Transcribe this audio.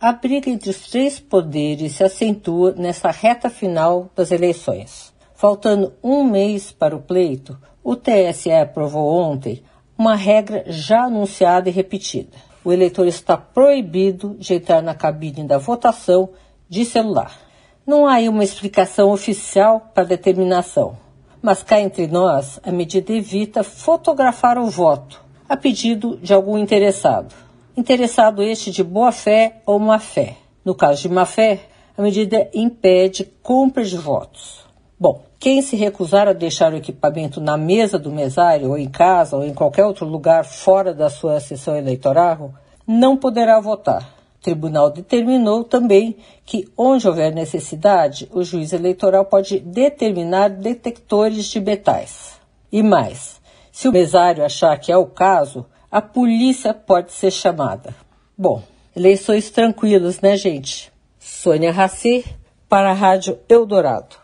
a briga entre os três poderes se acentua nessa reta final das eleições. Faltando um mês para o pleito, o TSE aprovou ontem uma regra já anunciada e repetida. O eleitor está proibido de entrar na cabine da votação de celular. Não há aí uma explicação oficial para a determinação, mas cá entre nós, a medida evita fotografar o voto, a pedido de algum interessado interessado este de boa fé ou má fé. No caso de má fé, a medida impede compra de votos. Bom, quem se recusar a deixar o equipamento na mesa do mesário, ou em casa, ou em qualquer outro lugar fora da sua sessão eleitoral, não poderá votar. O tribunal determinou também que, onde houver necessidade, o juiz eleitoral pode determinar detectores de metais. E mais, se o mesário achar que é o caso, a polícia pode ser chamada. Bom, eleições tranquilas, né, gente? Sônia Raci, para a Rádio Eldorado.